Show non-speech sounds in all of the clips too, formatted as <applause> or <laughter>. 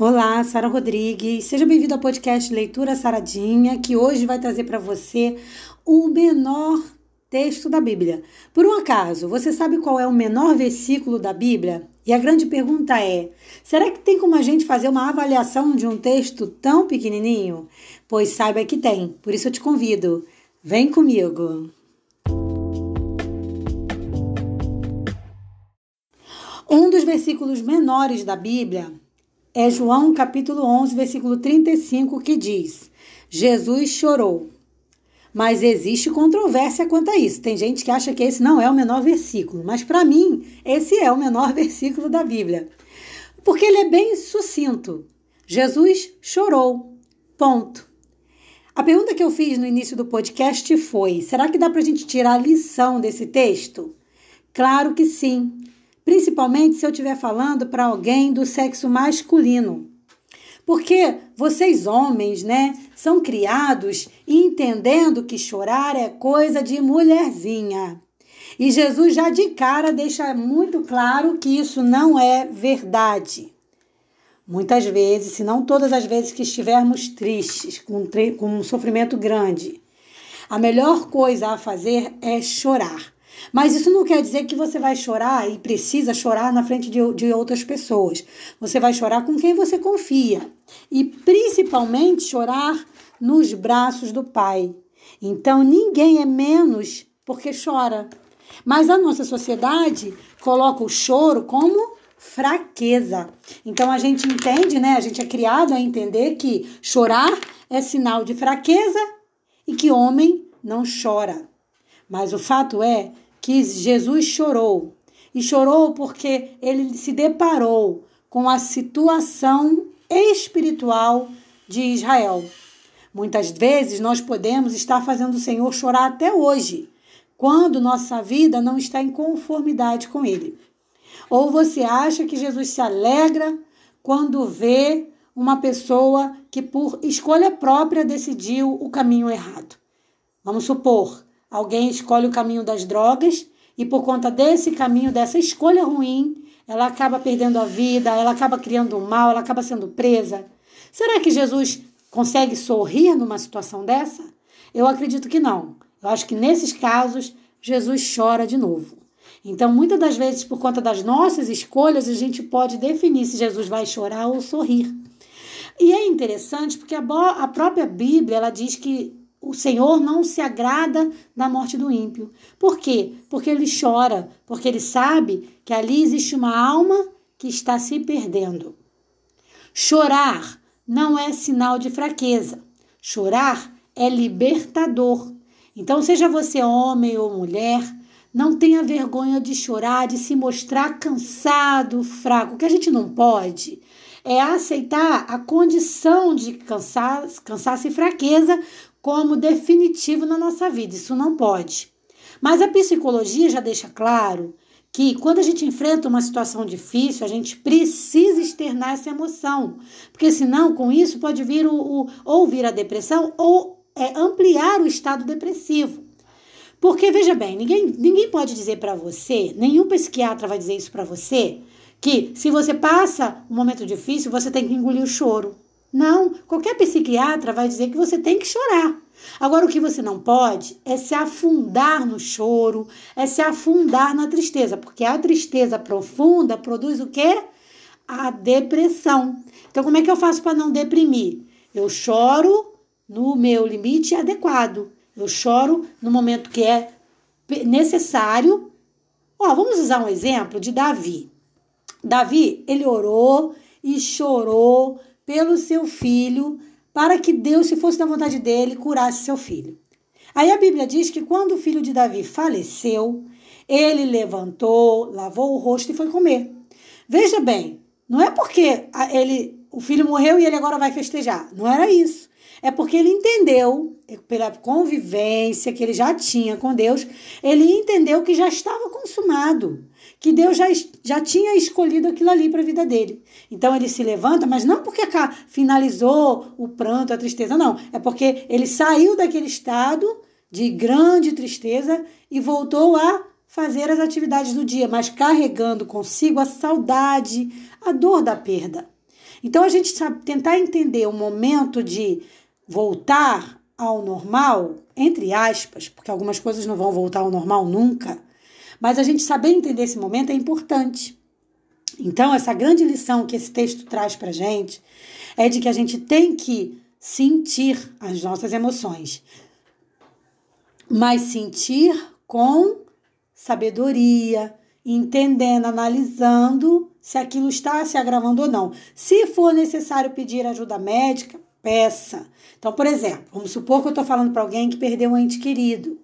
Olá, Sara Rodrigues. Seja bem-vindo ao podcast Leitura Saradinha, que hoje vai trazer para você o menor texto da Bíblia. Por um acaso, você sabe qual é o menor versículo da Bíblia? E a grande pergunta é: será que tem como a gente fazer uma avaliação de um texto tão pequenininho? Pois saiba que tem. Por isso eu te convido. Vem comigo. Um dos versículos menores da Bíblia é João capítulo 11, versículo 35, que diz: Jesus chorou. Mas existe controvérsia quanto a isso. Tem gente que acha que esse não é o menor versículo, mas para mim, esse é o menor <laughs> versículo da Bíblia. Porque ele é bem sucinto. Jesus chorou. Ponto. A pergunta que eu fiz no início do podcast foi: será que dá para a gente tirar lição desse texto? Claro que sim principalmente se eu estiver falando para alguém do sexo masculino. Porque vocês homens, né, são criados entendendo que chorar é coisa de mulherzinha. E Jesus já de cara deixa muito claro que isso não é verdade. Muitas vezes, se não todas as vezes que estivermos tristes, com, com um sofrimento grande, a melhor coisa a fazer é chorar. Mas isso não quer dizer que você vai chorar e precisa chorar na frente de, de outras pessoas. Você vai chorar com quem você confia. E principalmente chorar nos braços do Pai. Então ninguém é menos porque chora. Mas a nossa sociedade coloca o choro como fraqueza. Então a gente entende, né? A gente é criado a entender que chorar é sinal de fraqueza e que homem não chora. Mas o fato é que Jesus chorou. E chorou porque ele se deparou com a situação espiritual de Israel. Muitas vezes nós podemos estar fazendo o Senhor chorar até hoje, quando nossa vida não está em conformidade com Ele. Ou você acha que Jesus se alegra quando vê uma pessoa que, por escolha própria, decidiu o caminho errado. Vamos supor, Alguém escolhe o caminho das drogas e por conta desse caminho, dessa escolha ruim, ela acaba perdendo a vida, ela acaba criando mal, ela acaba sendo presa. Será que Jesus consegue sorrir numa situação dessa? Eu acredito que não. Eu acho que nesses casos, Jesus chora de novo. Então, muitas das vezes, por conta das nossas escolhas, a gente pode definir se Jesus vai chorar ou sorrir. E é interessante porque a, própria Bíblia ela diz que o Senhor não se agrada da morte do ímpio. Por quê? Porque ele chora, porque ele sabe que ali existe uma alma que está se perdendo. Chorar não é sinal de fraqueza. Chorar é libertador. Então, seja você homem ou mulher, não tenha vergonha de chorar, de se mostrar cansado, fraco. O que a gente não pode é aceitar a condição de cansaço, cansaço e fraqueza como definitivo na nossa vida. Isso não pode. Mas a psicologia já deixa claro que quando a gente enfrenta uma situação difícil, a gente precisa externar essa emoção, porque senão com isso pode vir o, o ou vir a depressão ou é, ampliar o estado depressivo. Porque veja bem, ninguém, ninguém pode dizer para você, nenhum psiquiatra vai dizer isso para você, que se você passa um momento difícil, você tem que engolir o choro. Não, qualquer psiquiatra vai dizer que você tem que chorar. Agora, o que você não pode é se afundar no choro, é se afundar na tristeza, porque a tristeza profunda produz o quê? A depressão. Então, como é que eu faço para não deprimir? Eu choro no meu limite adequado. Eu choro no momento que é necessário. Ó, vamos usar um exemplo de Davi. Davi, ele orou e chorou pelo seu filho, para que Deus, se fosse da vontade dele, curasse seu filho. Aí a Bíblia diz que quando o filho de Davi faleceu, ele levantou, lavou o rosto e foi comer. Veja bem, não é porque ele, o filho morreu e ele agora vai festejar. Não era isso. É porque ele entendeu, pela convivência que ele já tinha com Deus, ele entendeu que já estava consumado, que Deus já, já tinha escolhido aquilo ali para a vida dele. Então ele se levanta, mas não porque finalizou o pranto, a tristeza, não. É porque ele saiu daquele estado de grande tristeza e voltou a fazer as atividades do dia, mas carregando consigo a saudade, a dor da perda. Então a gente sabe tentar entender o momento de voltar ao normal, entre aspas, porque algumas coisas não vão voltar ao normal nunca, mas a gente saber entender esse momento é importante. Então, essa grande lição que esse texto traz para gente é de que a gente tem que sentir as nossas emoções, mas sentir com sabedoria, entendendo, analisando se aquilo está se agravando ou não. Se for necessário pedir ajuda médica, peça. Então, por exemplo, vamos supor que eu estou falando para alguém que perdeu um ente querido.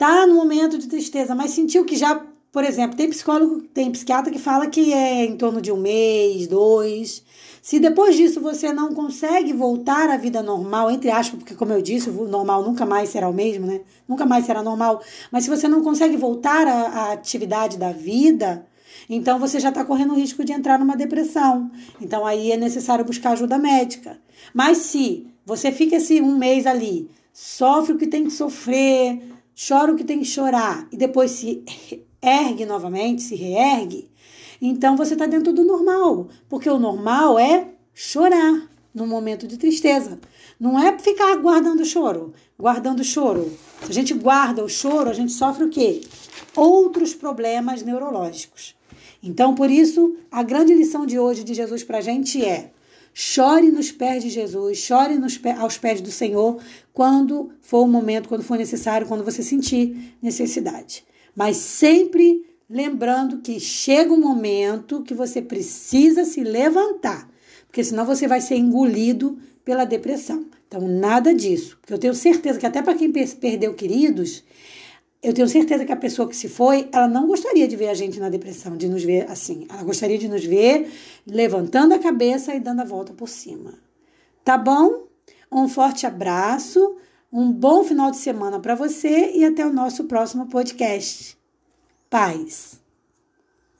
Tá no momento de tristeza, mas sentiu que já, por exemplo, tem psicólogo, tem psiquiatra que fala que é em torno de um mês, dois. Se depois disso você não consegue voltar à vida normal, entre aspas, porque como eu disse, o normal nunca mais será o mesmo, né? Nunca mais será normal. Mas se você não consegue voltar à, à atividade da vida, então você já está correndo o risco de entrar numa depressão. Então aí é necessário buscar ajuda médica. Mas se você fica esse um mês ali, sofre o que tem que sofrer, chora o que tem que chorar e depois se ergue novamente, se reergue, então você está dentro do normal, porque o normal é chorar no momento de tristeza. Não é ficar guardando choro, guardando choro. Se a gente guarda o choro, a gente sofre o quê? Outros problemas neurológicos. Então, por isso, a grande lição de hoje de Jesus para a gente é: chore nos pés de Jesus, chore pés, aos pés do Senhor quando for o momento, quando for necessário, quando você sentir necessidade. Mas sempre lembrando que chega um momento que você precisa se levantar, porque senão você vai ser engolido pela depressão. Então, nada disso. Porque eu tenho certeza que até para quem perdeu queridos, eu tenho certeza que a pessoa que se foi, ela não gostaria de ver a gente na depressão, de nos ver assim. Ela gostaria de nos ver levantando a cabeça e dando a volta por cima. Tá bom? Um forte abraço, um bom final de semana para você e até o nosso próximo podcast. Paz.